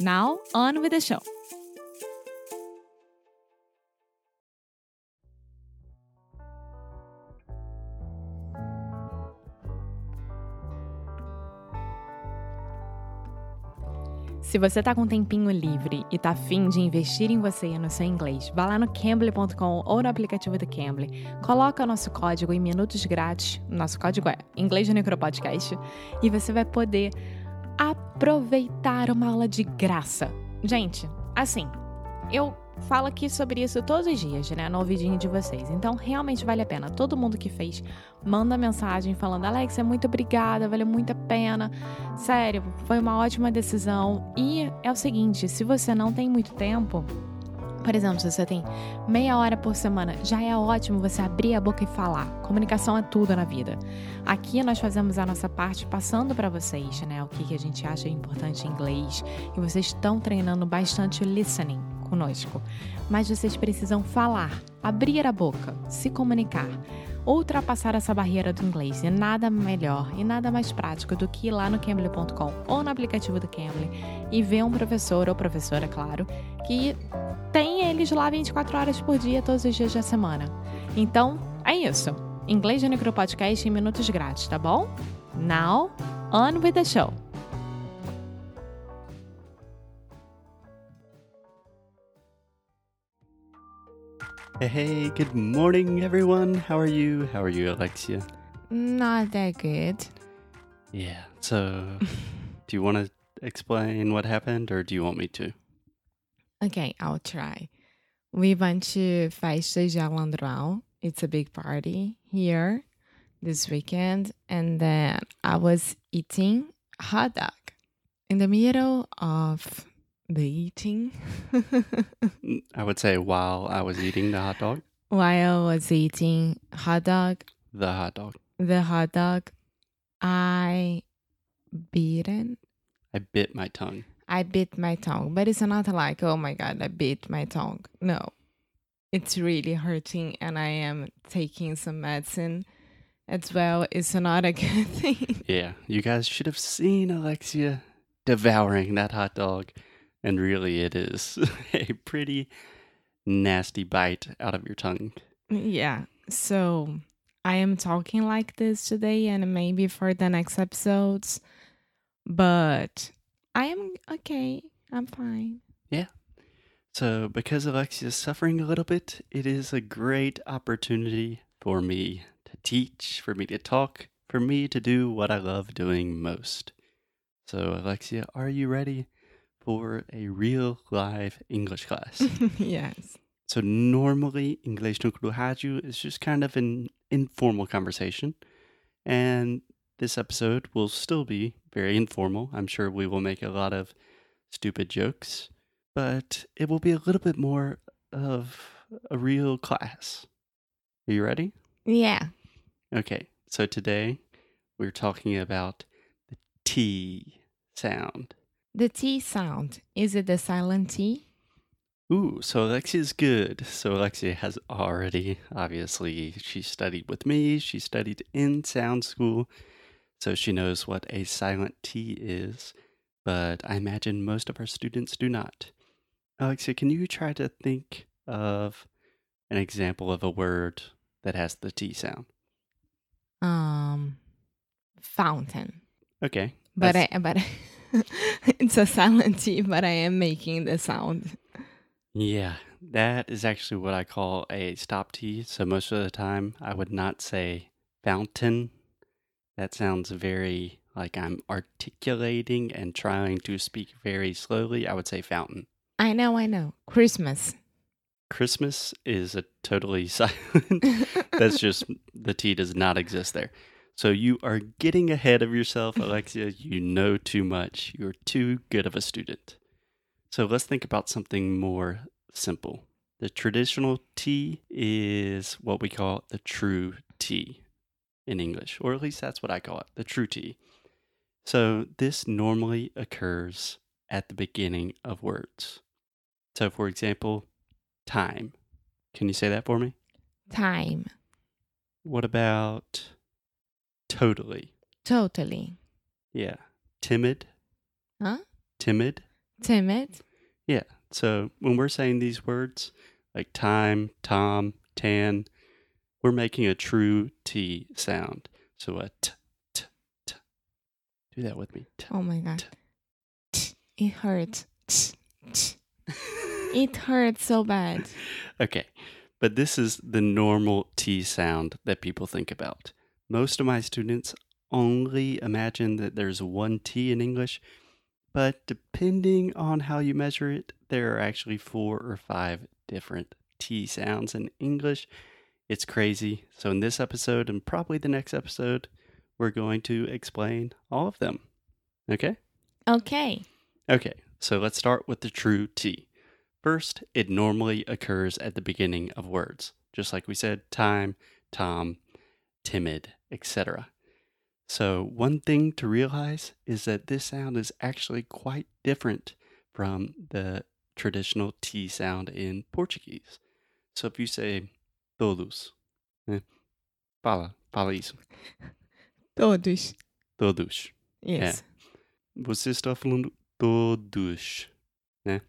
Now, on with the show! Se você tá com um tempinho livre e tá afim de investir em você e no seu inglês, vá lá no Cambly.com ou no aplicativo do Cambly, coloca o nosso código em minutos grátis, nosso código é Inglês no Necropodcast, e você vai poder aproveitar uma aula de graça. Gente, assim, eu falo aqui sobre isso todos os dias, né? No ouvidinho de vocês. Então, realmente vale a pena. Todo mundo que fez, manda mensagem falando: Alex, é muito obrigada, valeu muito a pena. Sério, foi uma ótima decisão. E é o seguinte: se você não tem muito tempo. Por exemplo, se você tem meia hora por semana, já é ótimo você abrir a boca e falar. Comunicação é tudo na vida. Aqui nós fazemos a nossa parte passando para vocês, né, o que, a gente acha importante em inglês. E vocês estão treinando bastante o listening conosco. Mas vocês precisam falar, abrir a boca, se comunicar, ultrapassar essa barreira do inglês. E nada melhor e nada mais prático do que ir lá no Cambly.com ou no aplicativo do Cambly e ver um professor ou professora, claro, que tem eles lá 24 horas por dia, todos os dias da semana. Então, é isso. Inglês de Necro Podcast em minutos grátis, tá bom? Now, on with the show! Hey, good morning, everyone. How are you? How are you, Alexia? Not that good. Yeah. So, do you want to explain what happened, or do you want me to? Okay, I'll try. We went to Festa de Alandral. It's a big party here this weekend. And then I was eating hot dog in the middle of the eating. I would say while I was eating the hot dog, While I was eating hot dog, the hot dog, the hot dog, I beaten. I bit my tongue. I bit my tongue, but it's not like, oh my god, I bit my tongue. No, it's really hurting, and I am taking some medicine as well. It's not a good thing. Yeah, you guys should have seen Alexia devouring that hot dog. And really, it is a pretty nasty bite out of your tongue. yeah, so I am talking like this today, and maybe for the next episodes, but I am okay. I'm fine. Yeah. So, because Alexia is suffering a little bit, it is a great opportunity for me to teach, for me to talk, for me to do what I love doing most. So, Alexia, are you ready for a real live English class? yes. so, normally, English no Rádio is just kind of an informal conversation. And this episode will still be very informal. I'm sure we will make a lot of stupid jokes, but it will be a little bit more of a real class. Are you ready? Yeah. Okay, so today we're talking about the T sound. The T sound. Is it the silent T? Ooh, so Alexia's good. So Alexia has already, obviously, she studied with me. She studied in sound school. So she knows what a silent T is. But I imagine most of our students do not. Alexia, can you try to think of an example of a word that has the T sound? Um, fountain. Okay. But that's- I, but it's a silent T, but I am making the sound. Yeah, that is actually what I call a stop T. So most of the time, I would not say fountain. That sounds very like I'm articulating and trying to speak very slowly. I would say fountain. I know, I know. Christmas. Christmas is a totally silent. That's just the T does not exist there. So you are getting ahead of yourself, Alexia. You know too much. You're too good of a student. So let's think about something more simple. The traditional T is what we call the true T in English, or at least that's what I call it, the true T. So this normally occurs at the beginning of words. So, for example, time. Can you say that for me? Time. What about totally? Totally. Yeah. Timid? Huh? Timid? Timid. Yeah. So when we're saying these words like time, tom, tan, we're making a true T sound. So a t, t, t. Do that with me. T. Oh my god. T. It hurts. T. T. It hurts so bad. Okay. But this is the normal T sound that people think about. Most of my students only imagine that there's one T in English, but depending on how you measure it, there are actually four or five different T sounds in English. It's crazy. So, in this episode and probably the next episode, we're going to explain all of them. Okay? Okay. Okay, so let's start with the true T. First, it normally occurs at the beginning of words, just like we said time, tom, timid, etc. So, one thing to realize is that this sound is actually quite different from the traditional T sound in Portuguese. So, if you say todos, né? fala, fala isso, Todos. todos. Yes. Você está falando todos, né?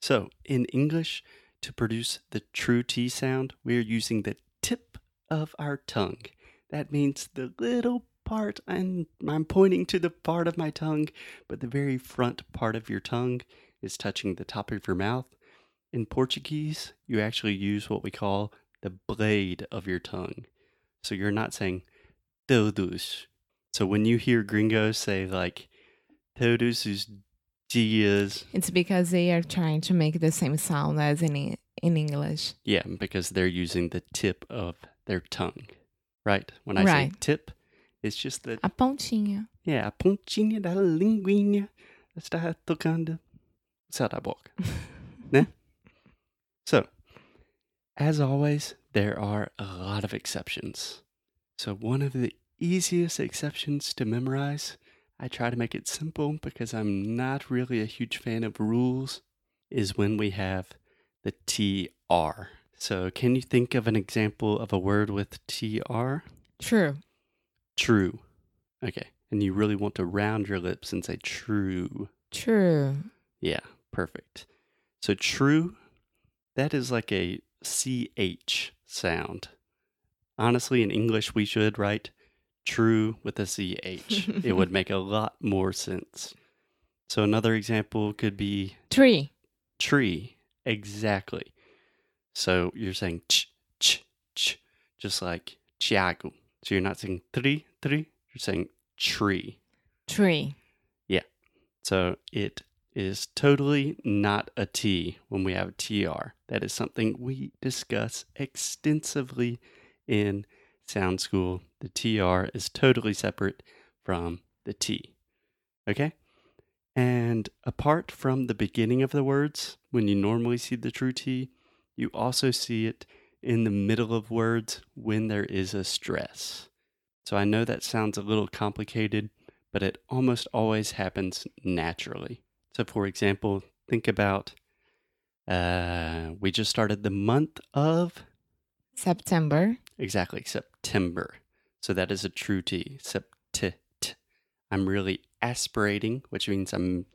So, in English, to produce the true T sound, we're using the tip of our tongue. That means the little part, and I'm pointing to the part of my tongue, but the very front part of your tongue is touching the top of your mouth. In Portuguese, you actually use what we call the blade of your tongue. So you're not saying todos. So when you hear gringos say like todos os dias, It's because they are trying to make the same sound as in in English. yeah, because they're using the tip of their tongue, right? When I say tip, it's just the A pontinha. yeah, a pontinha da linguinha está tocando o boca, né? So, as always, there are a lot of exceptions. So, one of the easiest exceptions to memorize, I try to make it simple because I'm not really a huge fan of rules, is when we have the TR. So, can you think of an example of a word with TR? True. True. Okay. And you really want to round your lips and say true. True. Yeah, perfect. So true, that is like a CH sound. Honestly, in English, we should write true with a CH. it would make a lot more sense. So another example could be Tree. tree. Exactly. So you're saying ch, ch, ch, just like Tiago. So you're not saying tri, tri, you're saying tree. Tree. Yeah. So it is totally not a T when we have a TR. That is something we discuss extensively in sound school. The TR is totally separate from the T. Okay? And apart from the beginning of the words, when you normally see the true T, you also see it in the middle of words when there is a stress. So I know that sounds a little complicated, but it almost always happens naturally. So, for example, think about uh, we just started the month of September. exactly September. So that is a true T. Sept. I'm really aspirating, which means I'm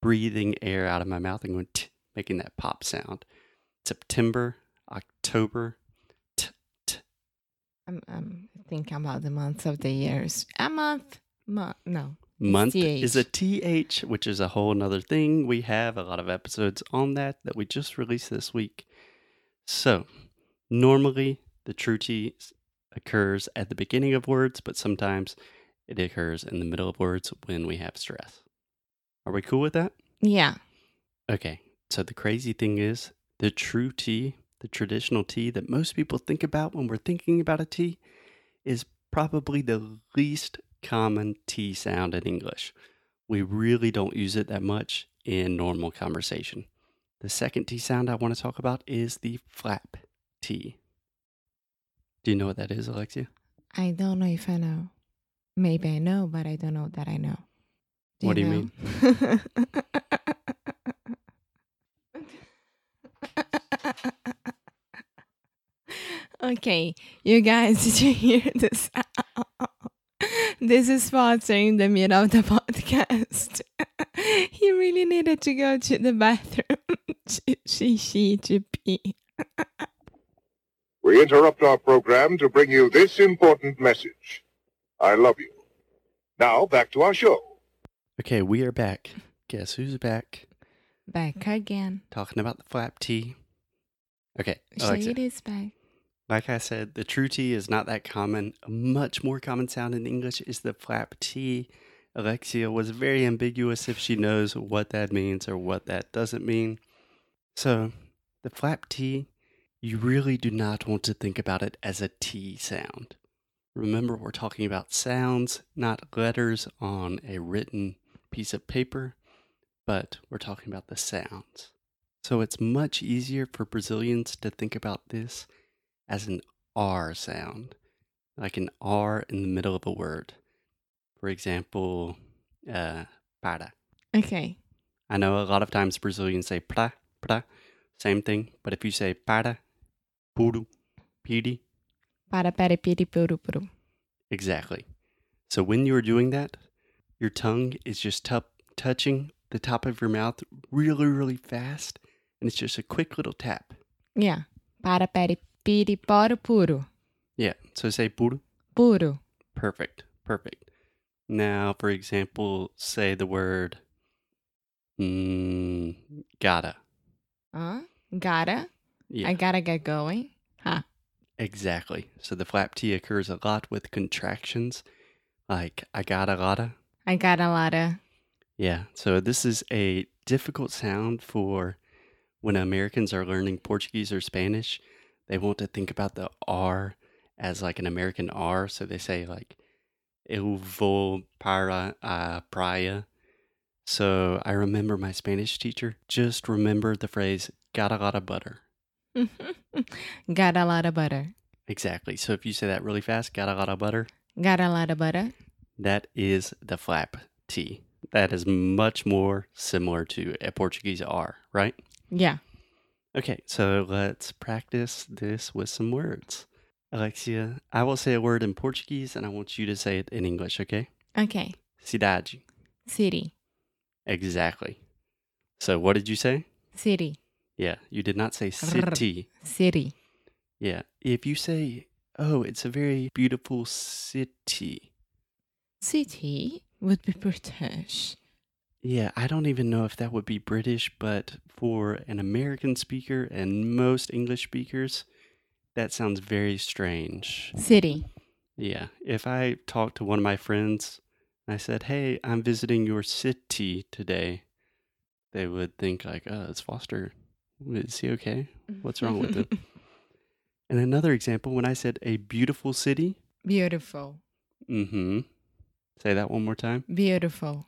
breathing air out of my mouth and going t, making that pop sound. September, October, t, t. I'm, I'm thinking about the months of the years. A month. Mo- no. Month TH. is a TH, which is a whole nother thing. We have a lot of episodes on that that we just released this week. So, normally the true T occurs at the beginning of words, but sometimes it occurs in the middle of words when we have stress. Are we cool with that? Yeah. Okay, so the crazy thing is the true T, the traditional T that most people think about when we're thinking about a T, is probably the least common T sound in English. We really don't use it that much in normal conversation. The second T sound I want to talk about is the flap T. Do you know what that is, Alexia? I don't know if I know. Maybe I know, but I don't know that I know. What do you mean? okay, you guys, did you hear this? This is Foster in the middle of the podcast. he really needed to go to the bathroom. she, she, she, to pee. We interrupt our program to bring you this important message. I love you. Now, back to our show. Okay, we are back. Guess who's back? Back again. Talking about the flap T. Okay, Say Alexia. it is back. Like I said, the true T is not that common. A much more common sound in English is the flap T. Alexia was very ambiguous if she knows what that means or what that doesn't mean. So, the flap T, you really do not want to think about it as a T sound. Remember, we're talking about sounds, not letters on a written piece of paper, but we're talking about the sounds. So, it's much easier for Brazilians to think about this as an R sound, like an R in the middle of a word. For example, uh, para. Okay. I know a lot of times Brazilians say pra, pra, same thing, but if you say para, puru, piri, Para, para, piri, puru, puru. exactly. So when you're doing that, your tongue is just tup touching the top of your mouth really, really fast, and it's just a quick little tap. Yeah. Para, para, piri, poro, puro. Yeah, so say puru. Puro. Perfect. Perfect. Now, for example, say the word mm, gotta. Huh? Gotta. Yeah, I gotta get going. Huh. exactly. So the flap T occurs a lot with contractions, like I gotta gotta. I got a lot of. Yeah, so this is a difficult sound for when Americans are learning Portuguese or Spanish. They want to think about the R as like an American R, so they say like eu vou para a praia. So I remember my Spanish teacher just remembered the phrase got a lot of butter. got a lot of butter. Exactly. So if you say that really fast, got a lot of butter, Got a lot of butter. that is the flap T. That is much more similar to a Portuguese R, right? Yeah. Okay, so let's practice this with some words. Alexia, I will say a word in Portuguese and I want you to say it in English, okay? Okay. Cidade. City. Exactly. So what did you say? City. Yeah, you did not say city. City. Yeah, if you say, oh, it's a very beautiful city. City would be British. Yeah, I don't even know if that would be British, but for an American speaker and most English speakers, that sounds very strange. City. Yeah. If I talked to one of my friends and I said, Hey, I'm visiting your city today, they would think like, Oh, it's Foster. Is he okay? What's wrong with him? And another example, when I said a beautiful city, Beautiful. mm-hmm. Say that one more time. Beautiful.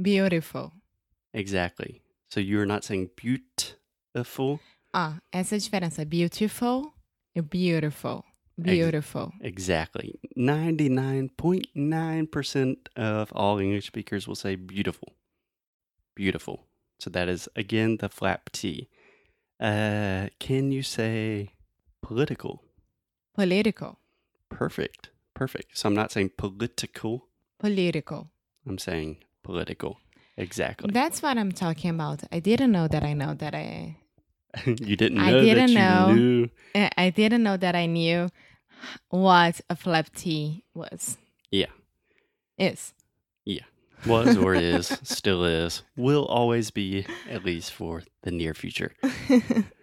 Beautiful. Exactly. So you're not saying beautiful. Ah, essa é a diferença. Beautiful e beautiful. Beautiful. Exactly. 99.9% of all English speakers will say beautiful. Beautiful. So that is, again, the flap T. Uh, can you say political? Political. Perfect. Perfect. So I'm not saying political, Political. I'm saying political. Exactly. That's what I'm talking about. I didn't know that I know that I you didn't know I didn't know. knew. I I didn't know that I knew what a flap T was. Yeah. Is. Yeah. Was or is, still is, will always be, at least for the near future.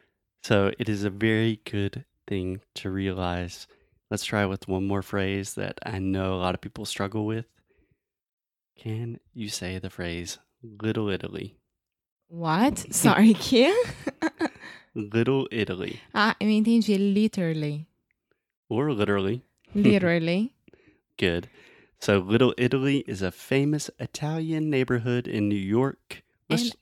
So it is a very good thing to realize. Let's try with one more phrase that I know a lot of people struggle with. Can you say the phrase Little Italy? What? Sorry, que? Little Italy. ah, eu entendi. Literally. Or literally. Literally. Good. So Little Italy is a famous Italian neighborhood in New York. And,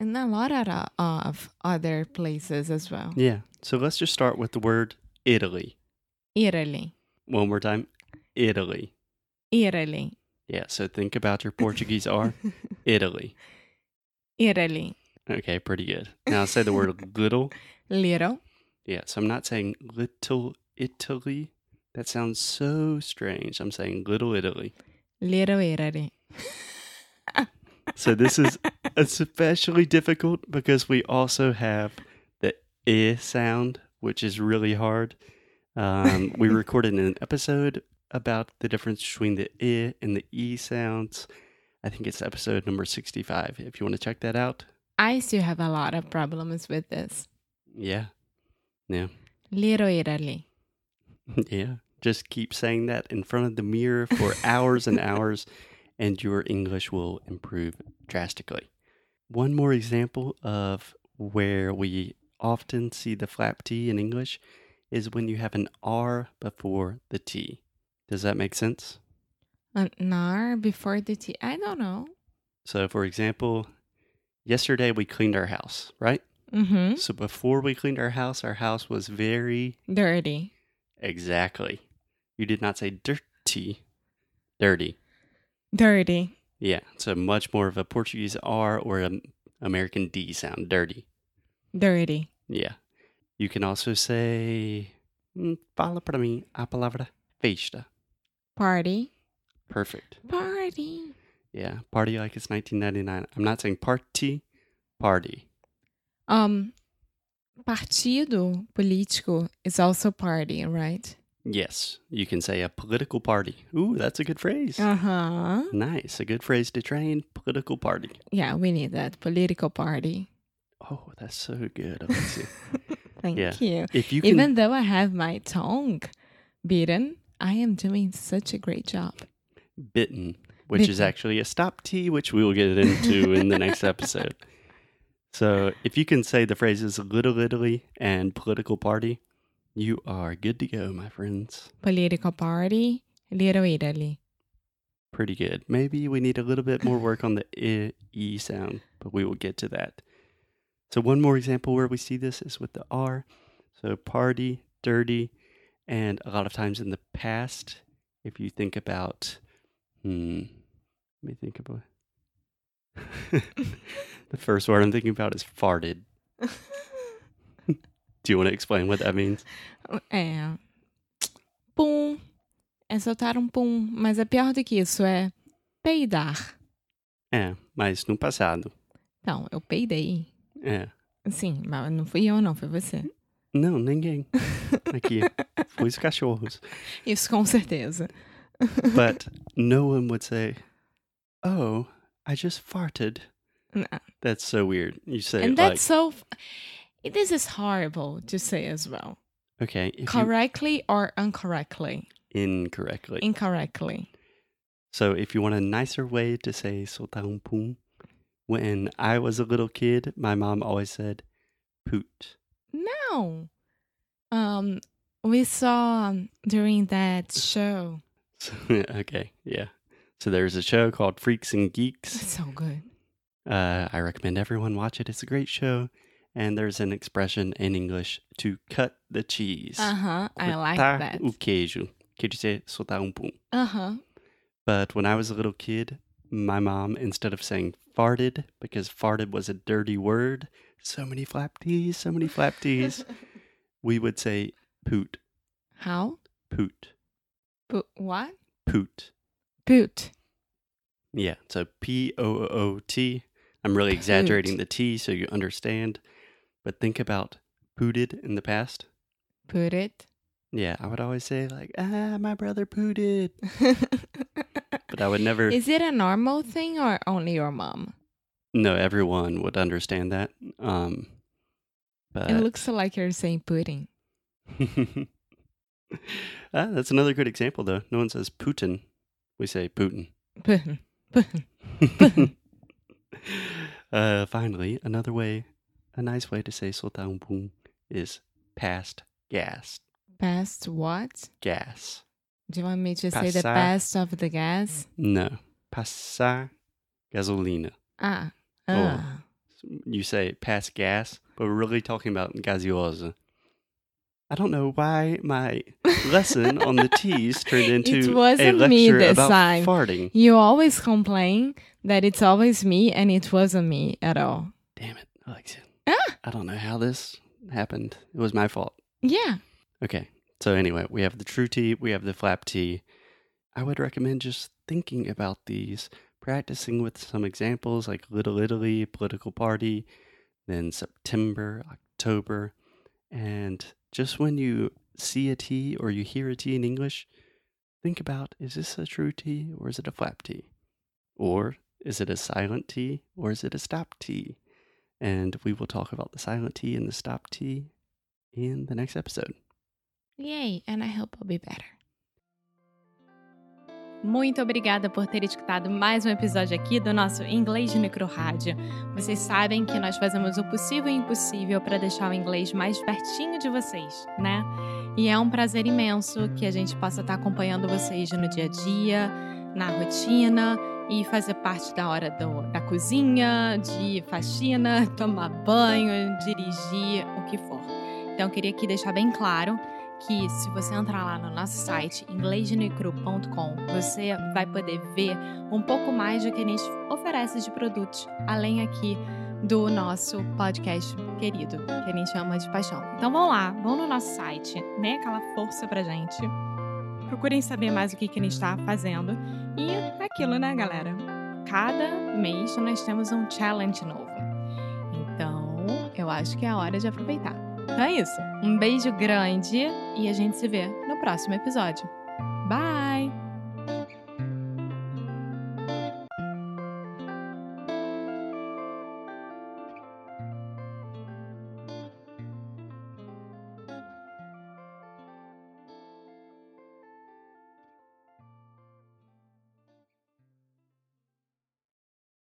and a lot of, of other places as well. yeah. So let's just start with the word Italy. Italy. One more time. Italy. Italy. Yeah. So think about your Portuguese R. Italy. Italy. Okay, pretty good. Now say the word little. Little. Yeah, so I'm not saying little Italy. That sounds so strange. I'm saying little Italy. Little Italy. So this is especially difficult because we also have the I sound, which is really hard. Um, we recorded an episode about the difference between the I and the E sounds. I think it's episode number 65. If you want to check that out. I still have a lot of problems with this. Yeah. Yeah. Little Italy. Yeah. Just keep saying that in front of the mirror for hours and hours, and your English will improve drastically. One more example of where we often see the flap T in English is when you have an R before the T. Does that make sense? An R before the T. I don't know. So, for example, yesterday we cleaned our house, right? Mm-hmm. So, before we cleaned our house, our house was very Dirty. exactly. You did not say dirty, dirty. Dirty. Yeah, so much more of a Portuguese R or an American D sound, dirty. Dirty. Yeah. You can also say, fala para mim a palavra festa. Party. Perfect. Party. Yeah, party like it's 1999. I'm not saying party, party. Um, partido político is also party, right? Yes, you can say a political party. Ooh, that's a good phrase. Uh huh. Nice, a good phrase to train political party. Yeah, we need that political party. Oh, that's so good, Alexia. Thank Yeah. you. if you can, Even though I have my tongue beaten, I am doing such a great job. bitten, which is actually a stop T, which we will get into in the next episode. So if you can say the phrases little Italy and political party, you are good to go, my friends. Political party, little Italy. Pretty good. Maybe we need a little bit more work on the I, E sound, but we will get to that. So one more example where we see this is with the R. So party, dirty, and a lot of times in the past, if you think about, hmm, let me think about. the first word I'm thinking about is farted. Do you want to explain what that means? É. Pum. É soltar um pum. Mas é pior do que isso, é peidar. É, mas no passado. Não, eu peidei. É. Sim, mas não fui eu, não, foi você. Não, ninguém. Aqui. Os cachorros. Isso com certeza. But no one would say, Oh, I just farted. Não. That's so weird. You say And that's like, so. f- This is horrible to say as well. okay, if you, Correctly or incorrectly? incorrectly. Incorrectly. so if you want a nicer way to say soltar um pum, when I was a little kid, my mom always said poot. No. Um, we saw during that show. Okay, yeah. So there's a show called Freaks and Geeks. It's so good. Uh, I recommend everyone watch it. It's a great show. And there's an expression in English to cut the cheese. Uh huh. I like that. o queijo. Quer dizer, soltar um pum. Uh huh. But when I was a little kid, my mom, instead of saying farted, because farted was a dirty word, so many flap T's, so many flap T's, we would say poot, How? poot, But what? poot. Poot. Yeah, so P O O T. I'm really exaggerating the T so you understand. But think about pooted in the past. It. Yeah, I would always say, like, ah, my brother pooted. but I would never. Is it a normal thing or only your mom? No, everyone would understand that. Um, but It looks like you're saying pudding. ah, that's another good example, though. No one says Putin. We say Putin. Pudding. Pudding. uh, finally, another way, a nice way to say soltar um is past gas. Past what? Gas. Do you want me to say the best of the gas? No. Passar gasolina. Ah. Oh. ah. You say pass gas, but we're really talking about gaseosa. I don't know why my lesson on the T's turned into a wasn't lecture me this about time. farting. You always complain that it's always me and it wasn't me at all. Damn it, Alexia. Ah. I don't know how this happened. It was my fault. Yeah. Okay. So anyway, we have the true T, we have the flap T. I would recommend just thinking about these, practicing with some examples like Little Italy, political party, then September, October, and just when you see a T or you hear a T in English, think about is this a true T or is it a flap T? Or is it a silent T or is it a stop T? And we will talk about the silent T and the stop T in the next episode. Yay, and I hope I'll be better. Muito obrigada por ter escutado mais um episódio aqui do nosso Inglês de Micro Rádio. Vocês sabem que nós fazemos o possível e impossível para deixar o inglês mais pertinho de vocês, né? E é um prazer imenso que a gente possa estar acompanhando vocês no dia a dia, na rotina e fazer parte da hora do- da cozinha, de faxina, tomar banho, dirigir, o que for. Então, eu queria aqui deixar bem claro que se você entrar lá no nosso site inglesdenecru.com, você vai poder ver um pouco mais do que a gente oferece de produtos, além aqui do nosso podcast querido, que a gente chama de paixão. Então vão lá, vão no nosso site, dê aquela força pra gente. Procurem saber mais o que, que a gente está fazendo. E é aquilo, né, galera? Cada mês nós temos um challenge novo. Então, eu acho que é a hora de aproveitar. Então é isso. Um beijo grande e a gente se vê no próximo episódio. Bye!